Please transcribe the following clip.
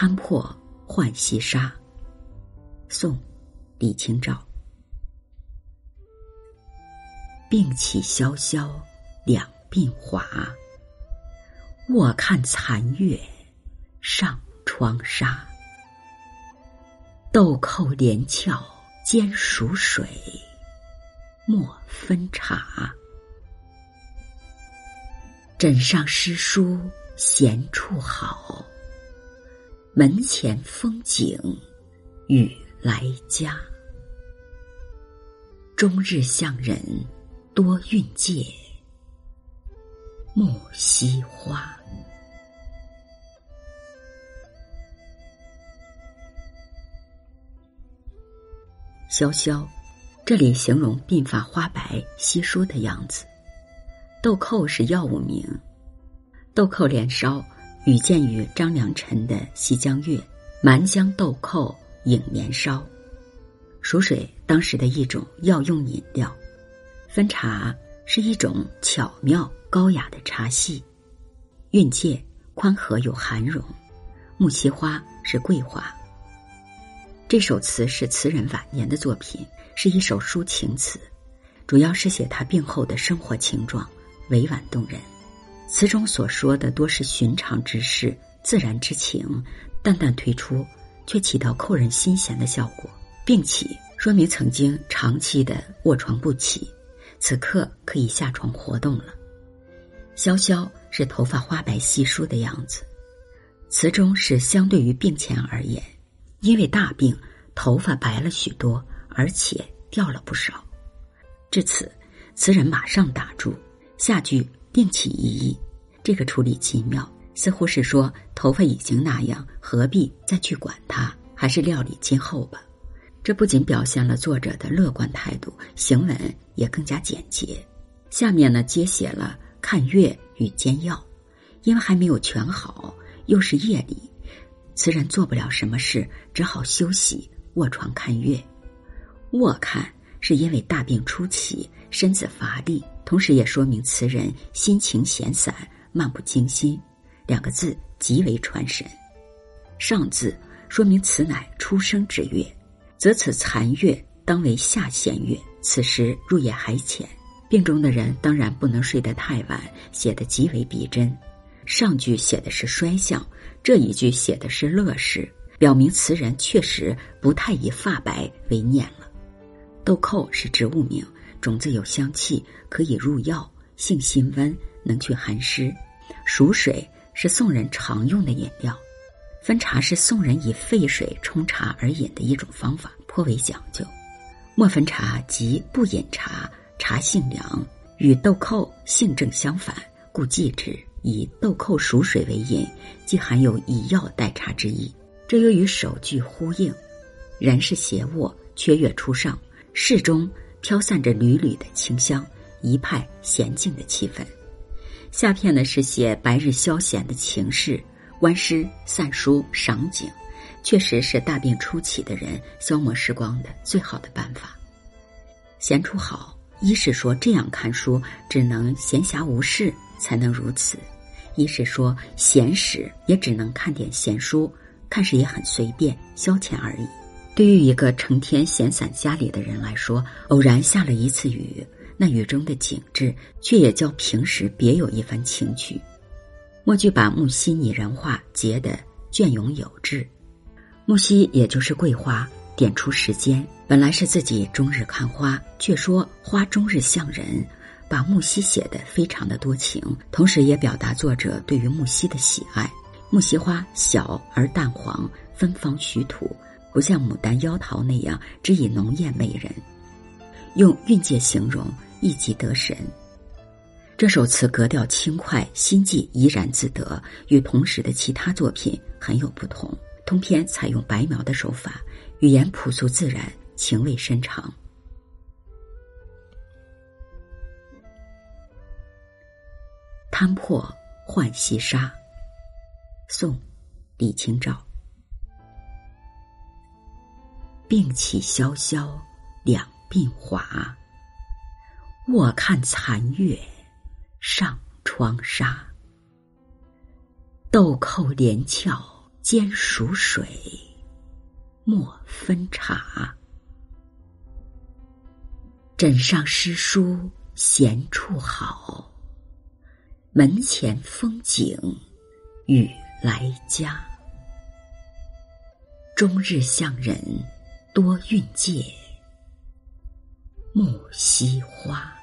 摊破浣溪沙。宋，李清照。病起萧萧，两鬓华。卧看残月，上窗纱。豆蔻连翘兼蜀水，莫分茶。枕上诗书闲处好，门前风景雨来佳。终日向人多运借，木樨花。萧萧，这里形容鬓发花白、稀疏的样子。豆蔻是药物名，豆蔻连梢语见于张良辰的《西江月》：“蛮香豆蔻影年烧。”蜀水当时的一种药用饮料，分茶是一种巧妙高雅的茶系，韵界宽和有涵容，木樨花是桂花。这首词是词人晚年的作品，是一首抒情词，主要是写他病后的生活情状。委婉动人，词中所说的多是寻常之事、自然之情，淡淡推出，却起到扣人心弦的效果。并起说明曾经长期的卧床不起，此刻可以下床活动了。萧萧是头发花白稀疏的样子，词中是相对于病前而言，因为大病，头发白了许多，而且掉了不少。至此，词人马上打住。下句并起一意，这个处理奇妙，似乎是说头发已经那样，何必再去管它？还是料理今后吧。这不仅表现了作者的乐观态度，行文也更加简洁。下面呢，接写了看月与煎药，因为还没有全好，又是夜里，词人做不了什么事，只好休息，卧床看月。卧看是因为大病初起，身子乏力。同时也说明词人心情闲散、漫不经心，两个字极为传神。上字说明此乃初生之月，则此残月当为下弦月。此时入夜还浅，病中的人当然不能睡得太晚，写得极为逼真。上句写的是衰相，这一句写的是乐事，表明词人确实不太以发白为念了。豆蔻是植物名。种子有香气，可以入药，性辛温，能去寒湿。熟水是宋人常用的饮料，分茶是宋人以沸水冲茶而饮的一种方法，颇为讲究。莫分茶即不饮茶，茶性凉，与豆蔻性正相反，故忌之。以豆蔻熟水为饮，既含有以药代茶之意。这又与首句呼应。人是斜卧，缺月初上，室中。飘散着缕缕的清香，一派娴静的气氛。下片呢是写白日消闲的情事，观诗、散书、赏景，确实是大病初起的人消磨时光的最好的办法。闲处好，一是说这样看书只能闲暇无事才能如此；一是说闲时也只能看点闲书，看时也很随便消遣而已。对于一个成天闲散家里的人来说，偶然下了一次雨，那雨中的景致却也较平时别有一番情趣。墨剧把木樨拟人化，结得隽永有致。木樨也就是桂花，点出时间，本来是自己终日看花，却说花终日像人，把木樨写得非常的多情，同时也表达作者对于木樨的喜爱。木樨花小而淡黄，芬芳徐土。不像牡丹、妖桃那样只以浓艳媚人，用韵界形容一即得神。这首词格调轻快，心迹怡然自得，与同时的其他作品很有不同。通篇采用白描的手法，语言朴素自然，情味深长。摊破浣溪沙，宋，李清照。并起萧萧，两鬓华。卧看残月，上窗纱。豆蔻连翘兼熟水，莫分茶。枕上诗书闲处好，门前风景雨来佳。终日向人多运介，木樨花。